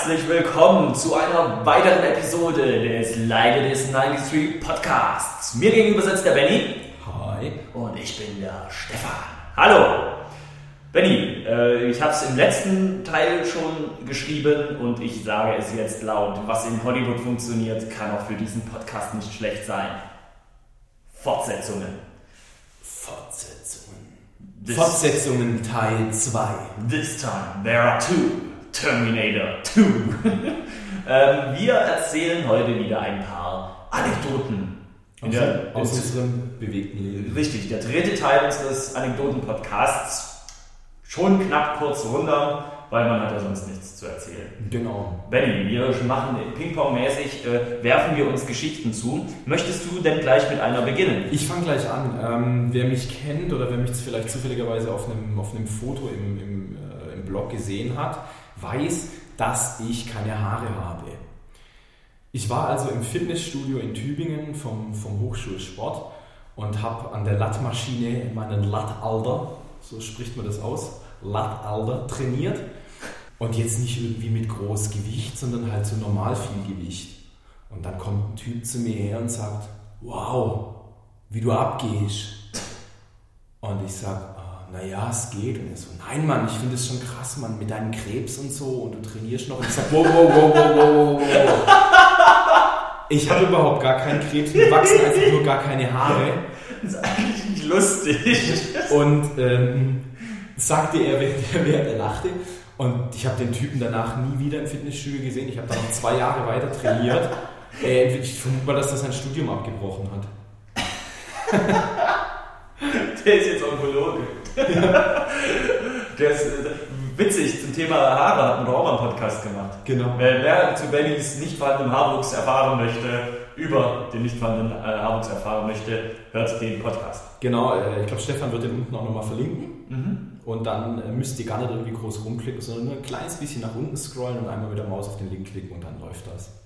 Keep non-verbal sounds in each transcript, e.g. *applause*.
herzlich willkommen zu einer weiteren Episode des Leider des 93 Podcasts. Mir gegenüber sitzt der Benny. Hi. Und ich bin der Stefan. Hallo. Benny, äh, ich habe es im letzten Teil schon geschrieben und ich sage es jetzt laut. Was in Hollywood funktioniert, kann auch für diesen Podcast nicht schlecht sein. Fortsetzungen. Fortsetzungen. This- Fortsetzungen Teil 2. This time there are two. Terminator 2. *laughs* ähm, wir erzählen heute wieder ein paar Anekdoten. In Aus, der, aus unserem bewegten Leben. richtig, der dritte Teil unseres Anekdoten-Podcasts. Schon knapp kurz runter, weil man hat ja sonst nichts zu erzählen. Genau. Benny, wir machen Ping-Pong-mäßig, äh, werfen wir uns Geschichten zu. Möchtest du denn gleich mit einer beginnen? Ich fange gleich an. Ähm, wer mich kennt oder wer mich vielleicht zufälligerweise auf einem, auf einem Foto im, im, äh, im Blog gesehen hat, weiß, dass ich keine Haare habe. Ich war also im Fitnessstudio in Tübingen vom, vom Hochschulsport und habe an der Lattmaschine meinen Lattalder, so spricht man das aus, Lattalder trainiert. Und jetzt nicht irgendwie mit Großgewicht, sondern halt so normal viel Gewicht. Und dann kommt ein Typ zu mir her und sagt, wow, wie du abgehst. Und ich sag, ah, naja, es geht. Und er so, nein, Mann, ich finde es schon krass, Mann, mit deinem Krebs und so und du trainierst noch. Und ich sag, wow, wow, wow, wow, wow, wow, wow. Ich habe überhaupt gar keinen Krebs, mir wachsen einfach nur gar keine Haare. Das ist eigentlich nicht lustig. Und ähm, sagte er, während er, lachte. Und ich habe den Typen danach nie wieder im Fitnessstudio gesehen. Ich habe dann noch zwei Jahre weiter trainiert. Äh, ich vermute mal, dass er sein Studium abgebrochen hat. Der ist jetzt Onkologe. *laughs* Der ist äh, witzig, zum Thema Haare auch mal einen Podcast gemacht. Genau. Wer, wer zu Bennys nicht vorhandenen Haarwuchs erfahren möchte, über den nicht vorhandenen äh, Haarwuchs erfahren möchte, hört den Podcast. Genau, äh, ich glaube, Stefan wird den unten auch nochmal verlinken. Mhm. Und dann äh, müsst ihr gar nicht irgendwie groß rumklicken, sondern nur ein kleines bisschen nach unten scrollen und einmal mit der Maus auf den Link klicken und dann läuft das.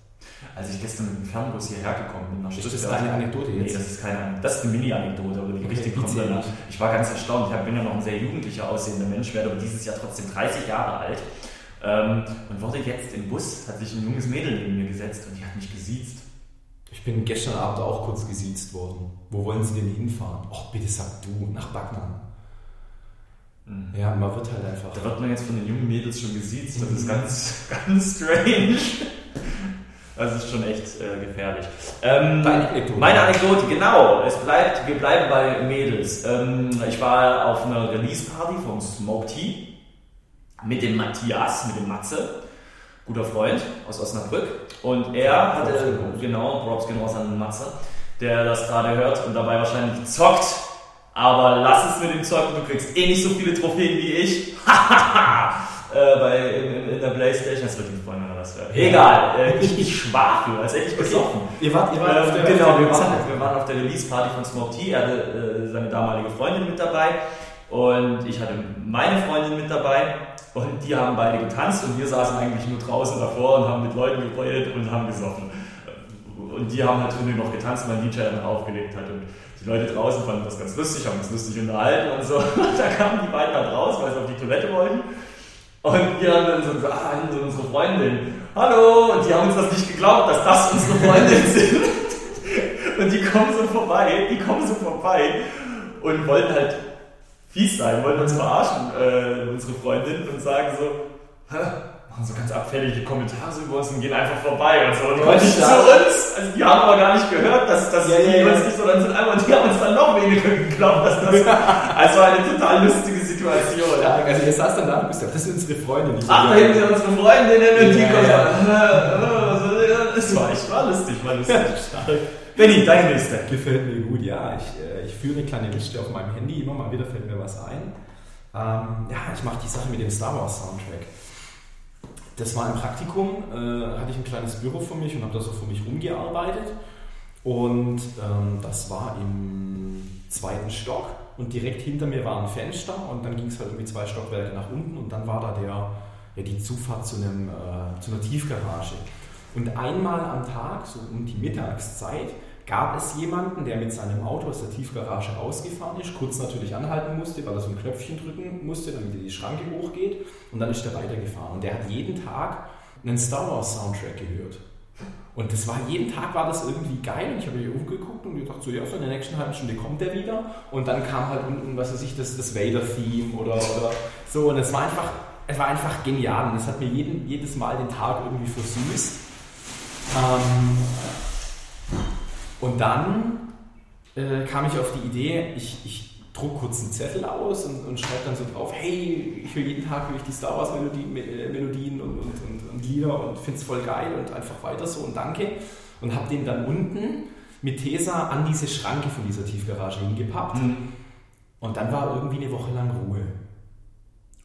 Als ich gestern mit dem Fernbus hierher gekommen bin, nach Ist das Stuttgart- deine Anekdote Nee, jetzt? das ist keine. Das ist eine Mini-Anekdote, aber die Okay, richtig kommt danach. Ich war ganz erstaunt. Ich bin ja noch ein sehr jugendlicher aussehender Mensch, werde aber dieses Jahr trotzdem 30 Jahre alt. Ähm, und wurde jetzt im Bus, hat sich ein junges Mädel neben mir gesetzt und die hat mich gesiezt. Ich bin gestern Abend auch kurz gesiezt worden. Wo wollen Sie denn hinfahren? Och, bitte sag du, nach Backnang. Mhm. Ja, man wird halt einfach. Da wird man jetzt von den jungen Mädels schon gesiezt. Das ist ganz, *laughs* ganz strange. Das ist schon echt äh, gefährlich. Ähm, Deine Anekdote. Meine Anekdote, genau. Es bleibt, wir bleiben bei Mädels. Ähm, ich war auf einer Release-Party vom Smoke Tea mit dem Matthias, mit dem Matze, guter Freund aus Osnabrück. Und er Props hatte, raus. genau, Props gehen raus an Matze, der das gerade hört und dabei wahrscheinlich zockt. Aber lass es mit dem Zocken, du kriegst eh nicht so viele Trophäen wie ich. *laughs* äh, bei, in, in der Playstation, das wird die Freundin oder was. Egal, äh, ich, ich schwafel, als hätte ich besoffen. Ihr wart, ihr wart auf der genau, auf wir der waren, wir waren auf der Release-Party von Smoke Tea. Er hatte äh, seine damalige Freundin mit dabei und ich hatte meine Freundin mit dabei und die haben beide getanzt und wir saßen eigentlich nur draußen davor und haben mit Leuten geredet und haben gesoffen. Und die haben halt drinnen noch getanzt, weil DJ dann aufgelegt hat. Und die Leute draußen fanden das ganz lustig, haben uns lustig unterhalten und so. Und *laughs* da kamen die beiden halt raus, weil sie auf die Toilette wollten. Und wir haben dann so gesagt, ah, so unsere Freundin. Hallo! Und die haben uns das nicht geglaubt, dass das unsere Freundin *laughs* sind. Und die kommen so vorbei, die kommen so vorbei und wollten halt fies sein, wollten uns verarschen, äh, unsere Freundin, und sagen so, "Hä? machen so ganz abfällige Kommentare über uns und gehen einfach vorbei und so. Und Was nicht zu uns. Also die haben aber gar nicht gehört, dass, dass Ja, die ja, ja. uns nicht so dann sind, und die haben uns dann noch weniger geglaubt, dass das. *laughs* also eine total lustige Situation. Ja, also ihr saß dann da und bist ja, das ist unsere Freundin. Ich Ach, da hinten sind unsere Freundinnen und die kommen ja. *laughs* so. Es war echt war lustig, war lustig. Benni, deine Liste. Gefällt mir gut, ja. Ich, äh, ich führe eine kleine Liste auf meinem Handy, immer mal wieder fällt mir was ein. Ähm, ja, ich mache die Sache mit dem Star Wars Soundtrack. Das war im Praktikum, äh, hatte ich ein kleines Büro für mich und habe da so für mich rumgearbeitet. Und ähm, das war im zweiten Stock und direkt hinter mir war ein Fenster und dann ging es halt irgendwie zwei Stockwerke nach unten und dann war da der, ja, die Zufahrt zu, einem, äh, zu einer Tiefgarage. Und einmal am Tag, so um die Mittagszeit, gab es jemanden, der mit seinem Auto aus der Tiefgarage ausgefahren ist, kurz natürlich anhalten musste, weil er so ein Knöpfchen drücken musste, damit die Schranke hochgeht und dann ist er weitergefahren. Und der hat jeden Tag einen Star Wars Soundtrack gehört. Und das war, jeden Tag war das irgendwie geil und ich habe mir umgeguckt und gedacht, so ja, so in der nächsten halben Stunde kommt der wieder. Und dann kam halt unten, was weiß ich, das, das Vader-Theme oder, oder so. Und es war einfach, es war einfach genial. Und es hat mir jeden, jedes Mal den Tag irgendwie versüßt. Ähm, und dann äh, kam ich auf die Idee, ich, ich druck kurz einen Zettel aus und, und schreibe dann so drauf, hey, ich höre jeden Tag höre ich die Star Wars Melodien, äh, Melodien und, und, und, und Lieder und finde es voll geil und einfach weiter so und danke. Und habe den dann unten mit Tesa an diese Schranke von dieser Tiefgarage hingepappt. Mhm. Und dann war irgendwie eine Woche lang Ruhe.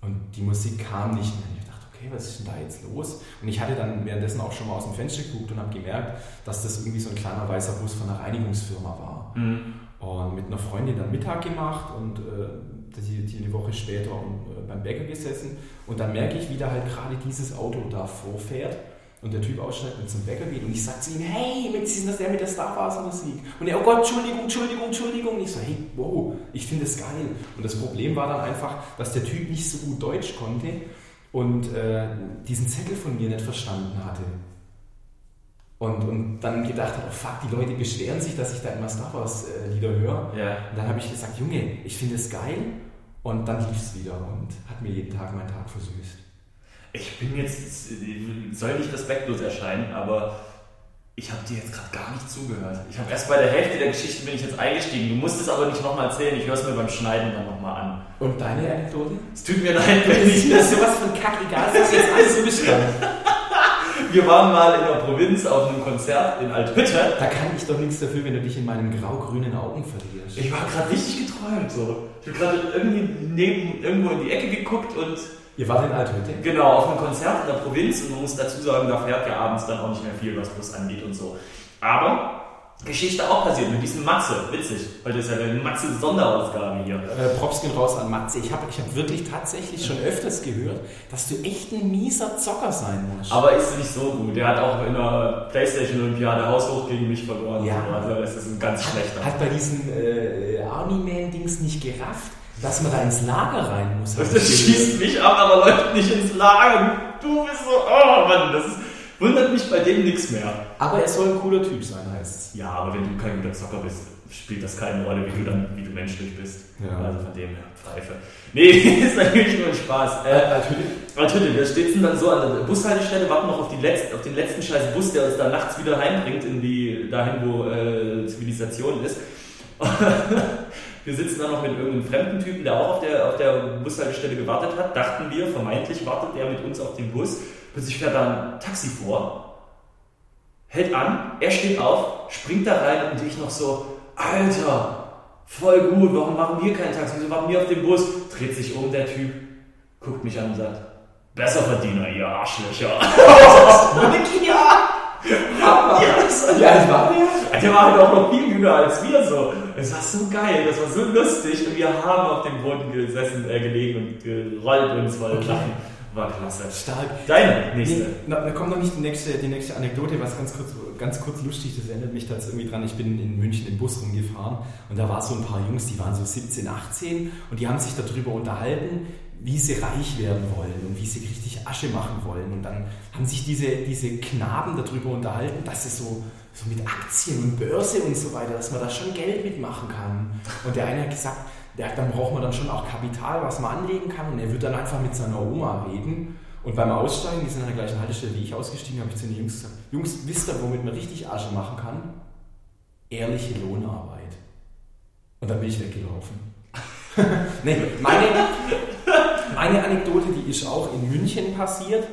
Und die Musik kam nicht mehr. Ich dachte, okay, was ist denn da jetzt los? Und ich hatte dann währenddessen auch schon mal aus dem Fenster geguckt und habe gemerkt, dass das irgendwie so ein kleiner weißer Bus von einer Reinigungsfirma war. Mhm. Und mit einer Freundin dann Mittag gemacht und äh, die, die eine Woche später äh, beim Bäcker gesessen. Und dann merke ich, wie da halt gerade dieses Auto da vorfährt und der Typ aussteigt und zum Bäcker geht. Und ich sage zu ihm, hey, mit, ist das der mit der Star Wars Musik? Und er, oh Gott, Entschuldigung, Entschuldigung, Entschuldigung. Und ich so, hey, wow, ich finde das geil. Und das Problem war dann einfach, dass der Typ nicht so gut Deutsch konnte und äh, diesen Zettel von mir nicht verstanden hatte. Und, und dann gedacht habe, oh fuck, die Leute beschweren sich, dass ich da immer Star Wars äh, Lieder höre. Ja. Und dann habe ich gesagt, Junge, ich finde es geil. Und dann lief es wieder und hat mir jeden Tag meinen Tag versüßt. Ich bin jetzt, soll nicht respektlos erscheinen, aber ich habe dir jetzt gerade gar nicht zugehört. Ich habe erst bei der Hälfte der Geschichte bin ich jetzt eingestiegen. Du musst es aber nicht nochmal erzählen. Ich höre es mir beim Schneiden dann nochmal an. Und deine Anekdote? Es tut mir leid, wenn ich das sowas von kackegal ist, das jetzt alles so beschreiben. *laughs* Wir waren mal in der Provinz auf einem Konzert in Althütte. Da kann ich doch nichts dafür, wenn du dich in meinen grau-grünen Augen verlierst. Ich war gerade richtig geträumt so. Ich habe gerade irgendwie neben, irgendwo in die Ecke geguckt und. Ihr wart in Althütte? Genau, auf einem Konzert in der Provinz und man muss dazu sagen, da fährt ja abends dann auch nicht mehr viel, was Bus angeht und so. Aber Geschichte auch passiert mit diesem Matze. Witzig. Heute ist ja eine Matze-Sonderausgabe hier. Äh, Props gehen raus an Matze. Ich habe ich hab wirklich tatsächlich schon öfters gehört, dass du echt ein mieser Zocker sein musst. Aber ist nicht so gut. Der hat auch in der Playstation-Olympiade haushoch gegen mich verloren. Ja. Also das ist ein ganz schlechter. Hat bei diesen äh, Army-Man-Dings nicht gerafft, dass man da ins Lager rein muss. Das, das schießt mich ab, aber läuft nicht ins Lager. Du bist so, oh Mann, das ist Wundert mich bei dem nichts mehr. Aber er soll ein cooler Typ sein, heißt es. Ja, aber wenn du kein guter Zocker bist, spielt das keine Rolle, wie du dann, wie du menschlich bist. Ja. Also von dem her, Pfeife. Nee, *laughs* ist natürlich nur ein Spaß. Äh, natürlich. Natürlich, wir stehen dann so an der Bushaltestelle, warten noch auf, die Letz-, auf den letzten scheiß Bus, der uns dann nachts wieder heimbringt in die, dahin, wo äh, Zivilisation ist. *laughs* wir sitzen dann noch mit irgendeinem fremden Typen, der auch auf der, auf der Bushaltestelle gewartet hat. Dachten wir, vermeintlich wartet der mit uns auf den Bus. Plötzlich fährt da ein Taxi vor, hält an, er steht auf, springt da rein und ich noch so, Alter, voll gut, warum machen wir kein Taxi? Wieso warten wir auf dem Bus? Dreht sich um, der Typ, guckt mich an und sagt, Besserverdiener, ihr Arschlöcher. *laughs* Ja. Ja, Wie alt war der? Der war halt auch noch viel jünger als wir so. Es war so geil, das war so lustig und wir haben auf dem Boden gesessen, äh, gelegen und gerollt uns voll okay. lachen. War klasse. Stark. Deine nächste. Nee, da kommt noch nicht die nächste, die nächste Anekdote, was ganz kurz, ganz kurz lustig, das erinnert mich da irgendwie dran. Ich bin in München im Bus rumgefahren und da war so ein paar Jungs, die waren so 17, 18 und die haben sich darüber unterhalten, wie sie reich werden wollen und wie sie richtig Asche machen wollen. Und dann haben sich diese, diese Knaben darüber unterhalten, dass sie so, so mit Aktien und Börse und so weiter, dass man da schon Geld mitmachen kann. Und der eine hat gesagt, ja, dann braucht man dann schon auch Kapital, was man anlegen kann. Und er wird dann einfach mit seiner Oma reden. Und beim Aussteigen, die sind an der gleichen Haltestelle wie ich ausgestiegen, habe ich zu den Jungs gesagt, Jungs, wisst ihr, womit man richtig Asche machen kann? Ehrliche Lohnarbeit. Und dann bin ich weggelaufen. *laughs* nee, meine, meine Anekdote, die ist auch in München passiert.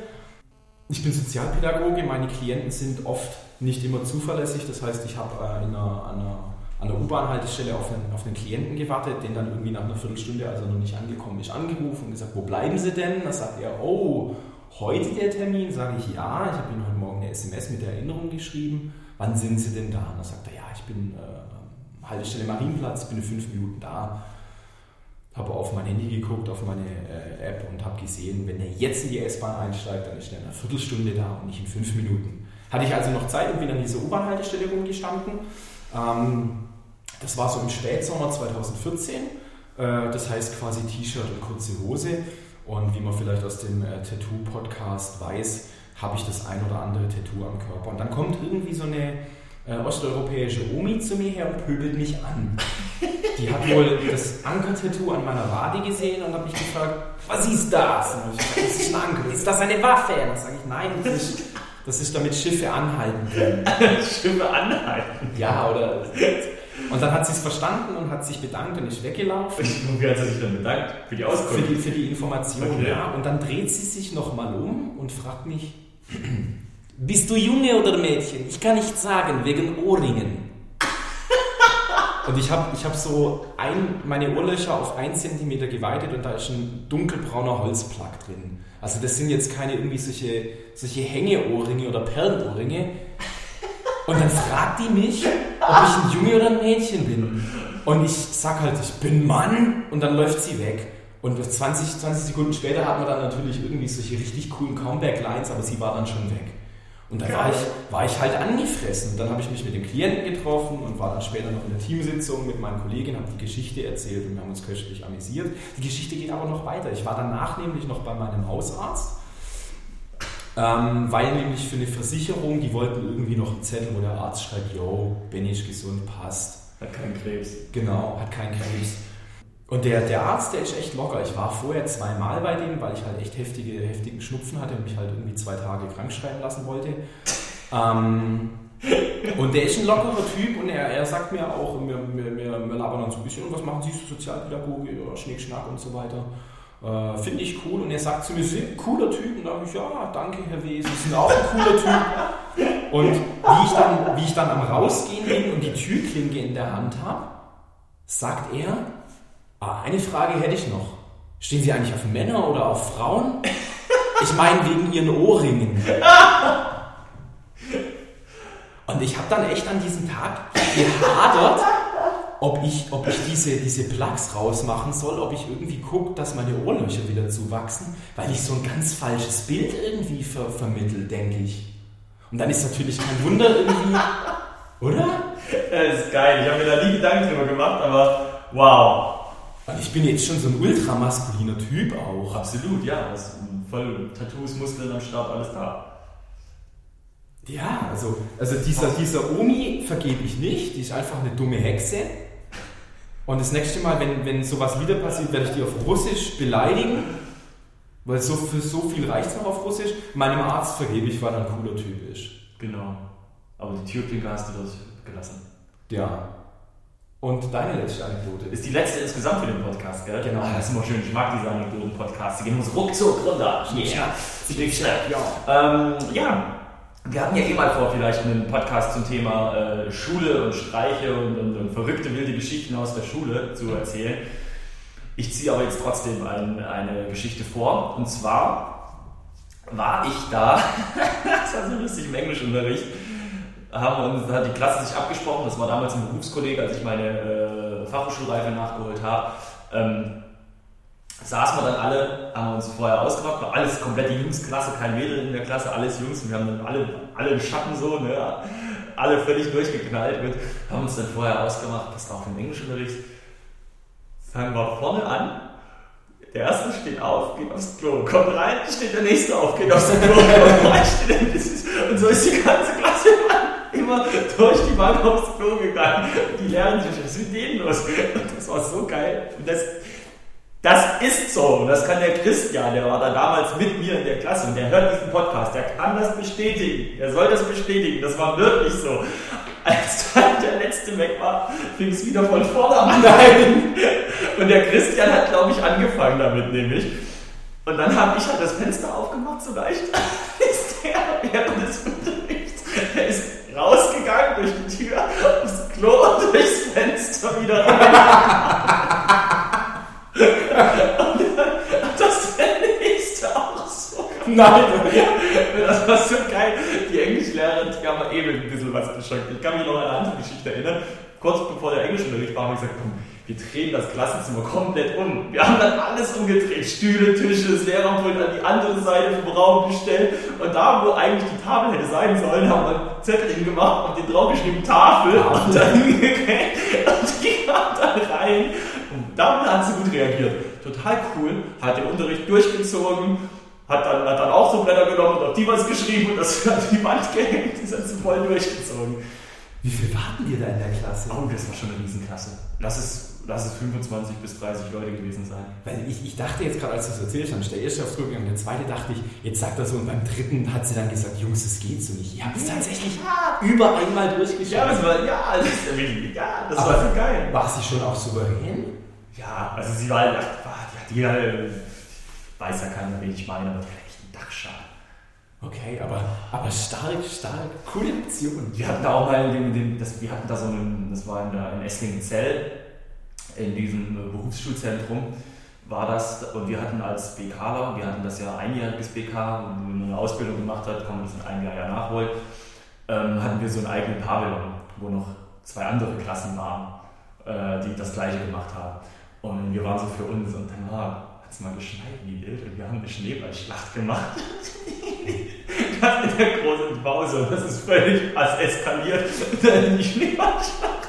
Ich bin Sozialpädagoge, meine Klienten sind oft nicht immer zuverlässig. Das heißt, ich habe äh, in einer, einer an der U-Bahn-Haltestelle auf einen, auf einen Klienten gewartet, den dann irgendwie nach einer Viertelstunde, als er noch nicht angekommen ist, angerufen und gesagt, wo bleiben Sie denn? Da sagt er, oh, heute der Termin? Sage ich, ja, ich habe Ihnen heute Morgen eine SMS mit der Erinnerung geschrieben. Wann sind Sie denn da? Und da sagt er, ja, ich bin äh, Haltestelle Marienplatz, bin in fünf Minuten da. Habe auf mein Handy geguckt, auf meine äh, App und habe gesehen, wenn er jetzt in die S-Bahn einsteigt, dann ist er in einer Viertelstunde da und nicht in fünf Minuten. Hatte ich also noch Zeit und bin an dieser U-Bahn-Haltestelle rumgestanden. Ähm, das war so im Spätsommer 2014. Äh, das heißt quasi T-Shirt und kurze Hose. Und wie man vielleicht aus dem äh, Tattoo-Podcast weiß, habe ich das ein oder andere Tattoo am Körper. Und dann kommt irgendwie so eine äh, osteuropäische Omi zu mir her und pöbelt mich an. Die hat wohl das Anker-Tattoo an meiner Wade gesehen und hat mich gefragt, was ist das? Und ich gesagt, das ist ein Anker. Ist das eine Waffe? Und dann sage ich, nein, das ist, das ist damit Schiffe anhalten können. *laughs* Schiffe anhalten? Ja, oder... Und dann hat sie es verstanden und hat sich bedankt und ist weggelaufen. *laughs* Und wie hat sie sich dann bedankt? Für die Auskunft? Für die, für die Information, Okay. ja. Und dann dreht sie sich nochmal um und fragt mich, *clears throat* bist du Junge oder Mädchen? Ich kann nicht sagen, wegen Ohrringen. Und ich habe ich hab so ein, meine Ohrlöcher auf 1 cm geweitet und da ist ein dunkelbrauner Holzplug drin. Also das sind jetzt keine irgendwie solche, solche Hängeohrringe oder Perlenohrringe. Und dann fragt die mich, ob ich ein Junge oder ein Mädchen bin. Und ich sag halt, ich bin Mann und dann läuft sie weg. Und 20, 20 Sekunden später hatten wir dann natürlich irgendwie solche richtig coolen Comeback-Lines, aber sie war dann schon weg. Und dann war ich, war ich halt angefressen. Und dann habe ich mich mit dem Klienten getroffen und war dann später noch in der Teamsitzung mit meinen Kollegen, habe die Geschichte erzählt und wir haben uns köstlich amüsiert. Die Geschichte geht aber noch weiter. Ich war danach nämlich noch bei meinem Hausarzt, ähm, weil nämlich für eine Versicherung, die wollten irgendwie noch einen Zettel, wo der Arzt schreibt, yo, bin ich gesund, passt. Hat keinen Krebs. Genau, hat keinen Krebs. Und der, der Arzt, der ist echt locker. Ich war vorher zweimal bei dem, weil ich halt echt heftige, heftigen Schnupfen hatte und mich halt irgendwie zwei Tage krank schreiben lassen wollte. Ähm, und der ist ein lockerer Typ und er, er sagt mir auch, wir, wir, wir, wir labern dann so ein bisschen, und was machen Sie so Sozialpädagoge oder Schnick, Schnack und so weiter. Äh, Finde ich cool. Und er sagt zu mir, Sie sind ein cooler Typ. Und da habe ich, ja, danke, Herr W., Sie sind auch ein cooler Typ. Und wie ich dann, wie ich dann am Rausgehen bin und die Türklinke in der Hand habe, sagt er, ah, eine Frage hätte ich noch. Stehen Sie eigentlich auf Männer oder auf Frauen? *laughs* Ich meine wegen Ihren Ohrringen. Und ich habe dann echt an diesem Tag gehadert, ob ich, ob ich diese, diese Plugs rausmachen soll, ob ich irgendwie gucke, dass meine Ohrlöcher wieder zuwachsen, weil ich so ein ganz falsches Bild irgendwie ver vermittel, denke ich. Und dann ist natürlich kein Wunder irgendwie, oder? *laughs* Das ist geil. Ich habe mir da nie Gedanken drüber gemacht, aber wow. Und ich bin jetzt schon so ein ultramaskuliner Typ auch. Absolut, ja. Ist voll Tattoos, Muskeln am Start, alles da. Ja, also, also dieser, dieser Omi vergebe ich nicht, die ist einfach eine dumme Hexe. Und das nächste Mal, wenn, wenn sowas wieder passiert, werde ich die auf Russisch beleidigen, weil so, für so viel reicht es noch auf Russisch. Meinem Arzt vergebe ich, weil er ein cooler Typ ist. Genau. Aber die Türklinke hast du durchgelassen. Ja. Und deine letzte Anekdote? Ist die letzte insgesamt für den Podcast, gell? Genau. Ah, das ist immer schön. Ich mag diese Anekdoten-Podcasts. Die gehen uns ruckzuck runter. Yeah. Schnick, schnack. Ja. Ähm, ja, wir hatten ja eh mal vor, vielleicht einen Podcast zum Thema äh, Schule und Streiche und, und, und verrückte, wilde Geschichten aus der Schule zu erzählen. Ich ziehe aber jetzt trotzdem ein, eine Geschichte vor. Und zwar war ich da, *laughs* das war so lustig im Englischunterricht, haben uns, hat die Klasse sich abgesprochen, das war damals ein Berufskollege, als ich meine äh, Fachhochschulreife nachgeholt habe. Ähm, saßen wir dann alle, haben uns vorher ausgemacht, war alles komplett die Jungsklasse, kein Mädel in der Klasse, alles Jungs. Und wir haben dann alle, alle im Schatten so, ne, alle völlig durchgeknallt mit, haben uns dann vorher ausgemacht, passt auf im Englischunterricht, fangen wir vorne an, der erste steht auf, geht aufs Klo, kommt rein, steht der nächste auf, geht aufs Klo, kommt rein, steht der nächste, und so ist die ganze Klasse. immer durch die Bank aufs Klo gegangen. Die lernen sich, was ist mit denen los? Das war so geil. Und das, das ist so. Das kann der Christian, der war da damals mit mir in der Klasse und der hört diesen Podcast, der kann das bestätigen. Er soll das bestätigen. Das war wirklich so. Als dann der letzte weg war, fing es wieder von vorne an. Nein. Und der Christian hat, glaube ich, angefangen damit, nämlich. Und dann habe ich halt das Fenster aufgemacht, so leicht. *laughs* Ist der während des Unterrichts. Er ist rausgegangen durch die Tür, aufs Klo und durchs Fenster wieder rein. und das der nächste auch so. Nein! Das war so geil. Die Englischlehrerin, die haben eben ein bisschen was geschockt. Ich kann mich noch an eine andere Geschichte erinnern. Kurz bevor der Englischunterricht war, haben wir gesagt, komm, wir drehen das Klassenzimmer komplett um. Wir haben dann alles umgedreht. Stühle, Tische, das Lehrerpult an die andere Seite vom Raum gestellt. Und da, wo eigentlich die Tafel hätte sein sollen, haben wir einen Zettel hingemacht und den draufgeschrieben Tafel. Und dann. Und die kam dann rein. Und damit hat sie gut reagiert. Total cool. Hat den Unterricht durchgezogen. hat dann, hat dann auch so Blätter genommen und auf die was geschrieben und das an die Wand gehängt. Die sind so voll durchgezogen. Wie viel warten ihr da in der Klasse? Oh, das war schon eine Riesenklasse. Lass es, lass es 25 bis 30 Leute gewesen sein. Weil ich, ich dachte jetzt gerade, als du es erzählt hast, der erste aufs gegangen, der zweite dachte ich, jetzt sagt er so und beim dritten hat sie dann gesagt, Jungs, das geht so nicht. Ihr habt es tatsächlich über einmal durchgeschafft. Ja, das war, ja, das, ist wirklich- ja, das war so geil. War sie schon auch souverän? Ja, also sie war, ach, die hat die, äh, weiß ja keiner, wen ich meine, aber die hat echt einen Dachschaden. Okay, aber, aber stark, stark. Coole Aktion. Wir hatten da auch mal, den, den, das, wir hatten da so einen, das war in, der, in Esslingen-Zell, in diesem Berufsschulzentrum war das, und wir hatten als BKler, wir hatten das ja einjähriges BK, und wenn man eine Ausbildung gemacht hat, kann man das in einem Jahr ja nachholen, ähm, hatten wir so einen eigenen Pavillon, wo noch zwei andere Klassen waren, äh, die das gleiche gemacht haben. Und wir waren so für uns und dann war, hat es mal geschneit wie wild und wir haben eine Schneeballschlacht gemacht. *laughs* das in der großen Pause das ist völlig was eskaliert. *laughs* Die Schneeballschlacht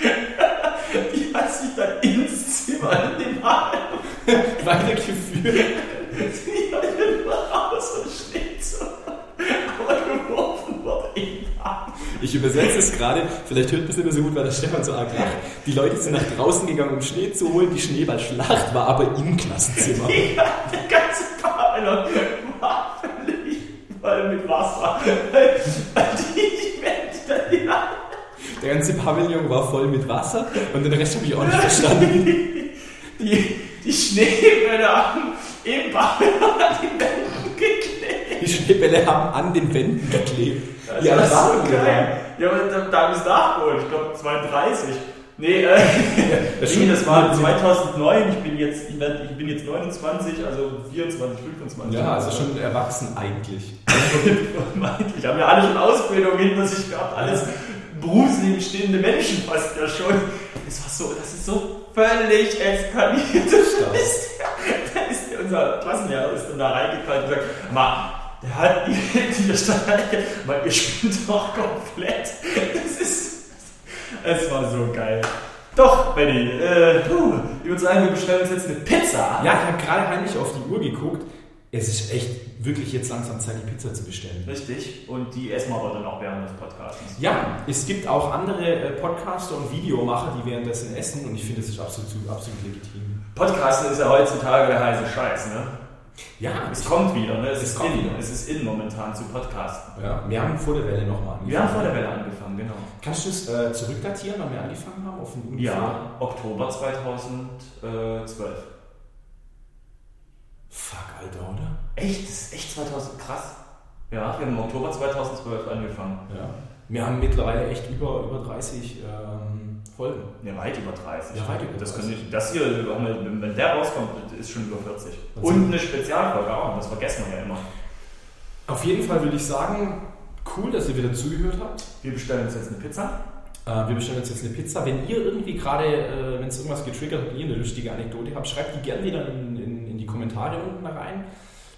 *laughs* die hat sich dann ins Zimmer in den Pavillon Weitergeführt. die hat immer raus und steht so. Aber geworfen wurde in den Arm. Ich übersetze es gerade, vielleicht hört man es nicht mehr so gut, weil der Stefan so arg lacht. Die Leute sind nach draußen gegangen, um Schnee zu holen. Die Schneeballschlacht war aber im Klassenzimmer. *laughs* Die, die ganze Pavillon war völlig voll mit Wasser. Die Wände, die Der ganze Pavillon war voll mit Wasser und den Rest habe ich auch nicht verstanden. *laughs* die, die Schneebälle haben im Pavillon an den Wänden geklebt. Die Schneebälle haben an den Wänden geklebt. Das Ja, das war so geil. Ja, aber da, habe ich es nachgeholt. Ich glaube 32. Nee, äh, Das *laughs* nee, das war 2009. Ich bin jetzt, ich bin jetzt 29, also 24, 25. Ja, also schon erwachsen eigentlich. *laughs* Ich habe ja alle schon Ausbildung hinter sich gehabt, alles berufsleben stehende Menschen fast ja schon. Das war so, das ist so völlig eskaliert. Stark. *laughs* Da ist, da ist unser Klassenlehrer ist dann da reingefallen und gesagt, Ma, der hat die, *laughs* die stand da, weil ihr spinnt doch komplett. Das ist, es war so geil. Doch, Benny, äh, puh, ich würde sagen, wir bestellen uns jetzt eine Pizza. Ja, ich habe gerade heimlich auf die Uhr geguckt. Es ist echt wirklich jetzt langsam Zeit, die Pizza zu bestellen. Richtig, und die essen wir aber dann auch während des Podcasts. Ja, es gibt auch andere äh, Podcaster und Videomacher, die währenddessen essen und ich finde, das ist absolut, absolut legitim. Podcasten ist ja heutzutage der heiße Scheiß, ne? Ja, Es kommt wieder, ne? Es, Es ist kommt in, wieder. es ist in momentan zu Podcasten. ja, wir haben vor der Welle nochmal angefangen. Wir haben vor der Welle angefangen, genau. Kannst du es äh, zurückdatieren, wann wir angefangen haben? Auf den? Ja, Oktober 2012. Fuck, Alter, oder? Echt? Das ist echt 2000, krass. Ja, wir haben im Oktober 2012 angefangen. Ja. Wir haben mittlerweile echt über, über 30 ähm, Folgen. Ja, weit über 30. Ja, weit über das 30. Könnte ich, das hier, wenn der rauskommt, ist schon über 40. Das Und eine Spezialfolge auch, das vergessen wir ja immer. Auf jeden Fall würde ich sagen, cool, dass ihr wieder zugehört habt. Wir bestellen uns jetzt eine Pizza. Äh, wir bestellen uns jetzt eine Pizza. Wenn ihr irgendwie gerade, äh, wenn es irgendwas getriggert hat, ihr eine lustige Anekdote habt, schreibt die gerne wieder in, in, in die Kommentare unten rein.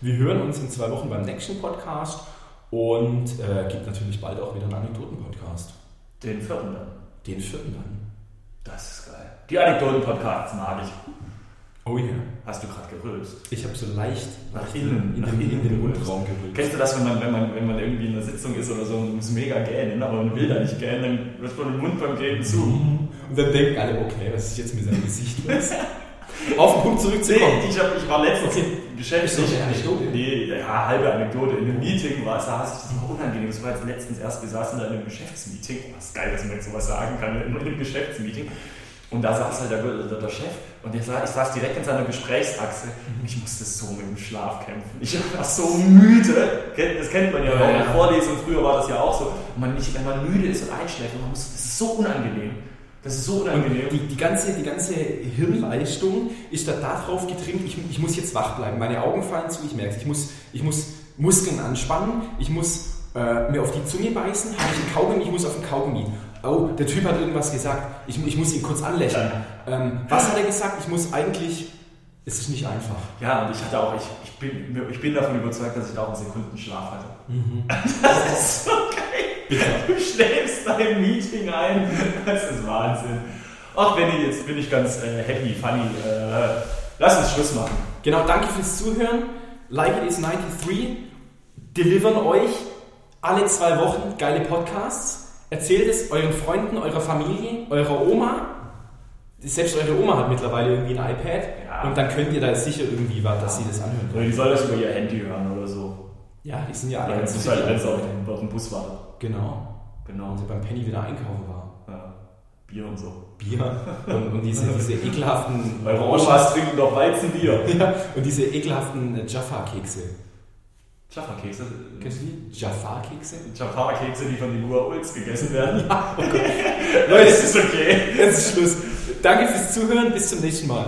Wir hören uns in zwei Wochen beim nächsten Podcast und äh, gibt natürlich bald auch wieder einen Anekdoten-Podcast. Den vierten dann. Den vierten dann. Das ist geil. Die Anekdoten-Podcasts mag ich. Oh yeah. Hast du gerade gerülpst? Ich habe so leicht Nach innen, in, nach den, in innen den gerülpst. Mundraum gerülpst. Kennst du das, wenn man, wenn, man, wenn man irgendwie in einer Sitzung ist oder so und muss mega gähnen, aber man will da nicht gähnen, dann wird man den Mund beim Gähnen zu. Und dann denken alle, okay, was ist jetzt mit seinem Gesicht los? *laughs* Auf den Punkt Nee, zurückzukommen. ich, hab, ich war letztens Okay. beschäftigt. Ist eine Anekdote? Nee, ja, halbe Anekdote. In einem Meeting war es, da saß ich, das war unangenehm. Das war jetzt letztens erst, wir saßen da in einem Geschäftsmeeting. Oh, das ist geil, dass man jetzt sowas sagen kann, in einem Geschäftsmeeting. Und da saß halt der, der, der Chef und ich saß, ich saß direkt in seiner Gesprächsachse und ich musste so mit dem Schlaf kämpfen. Ich war so müde. Das kennt man ja, Ja, auch in der Vorlesung. Früher war das ja auch so. Und man nicht, wenn man müde ist und einschläft, man muss, das ist so unangenehm. Das ist so unangenehm. Die, die, ganze, die ganze Hirnleistung ist da darauf getrimmt, ich, ich muss jetzt wach bleiben. Meine Augen fallen zu, ich merke es. Ich muss, ich muss Muskeln anspannen, ich muss äh, mir auf die Zunge beißen, habe ich einen Kaugummi, ich muss auf den Kaugummi. Oh, der Typ hat irgendwas gesagt, ich, ich muss ihn kurz anlächeln. Ähm, was hat er gesagt? Ich muss eigentlich, es ist nicht einfach. Ja, und ich hatte auch, ich, ich, bin, ich bin davon überzeugt, dass ich da auch einen Sekundenschlaf hatte. *laughs* Das ist so. *laughs* Du schläfst dein Meeting ein. Das ist Wahnsinn. Ach, Benni, jetzt bin ich ganz äh, happy, funny. Äh, lass uns Schluss machen. Genau, danke fürs Zuhören. Like It Is 93 delivern euch alle zwei Wochen geile Podcasts. Erzählt es euren Freunden, eurer Familie, eurer Oma. Selbst eure Oma hat mittlerweile irgendwie ein iPad. Ja. Und dann könnt ihr da sicher irgendwie was, dass sie das anhören Oder die soll das über ihr Handy hören. Ja, die sind ja alle Ja, das ist halt, wenn es auf, dem- auf dem Bus wartet. Genau. Genau. Und sie beim Penny wieder einkaufen war. Ja. Bier und so. Bier und, und diese, diese ekelhaften Eure Omas trinken doch Weizenbier. *laughs* ja, und diese ekelhaften äh, Jaffa-Kekse. Jaffa-Kekse. Kennst du die? Jaffa-Kekse? Jaffa-Kekse, die von den Ua-Ulz gegessen werden. Leute, *laughs* Das ist okay. *laughs* jetzt ist Schluss. Danke fürs Zuhören, bis zum nächsten Mal.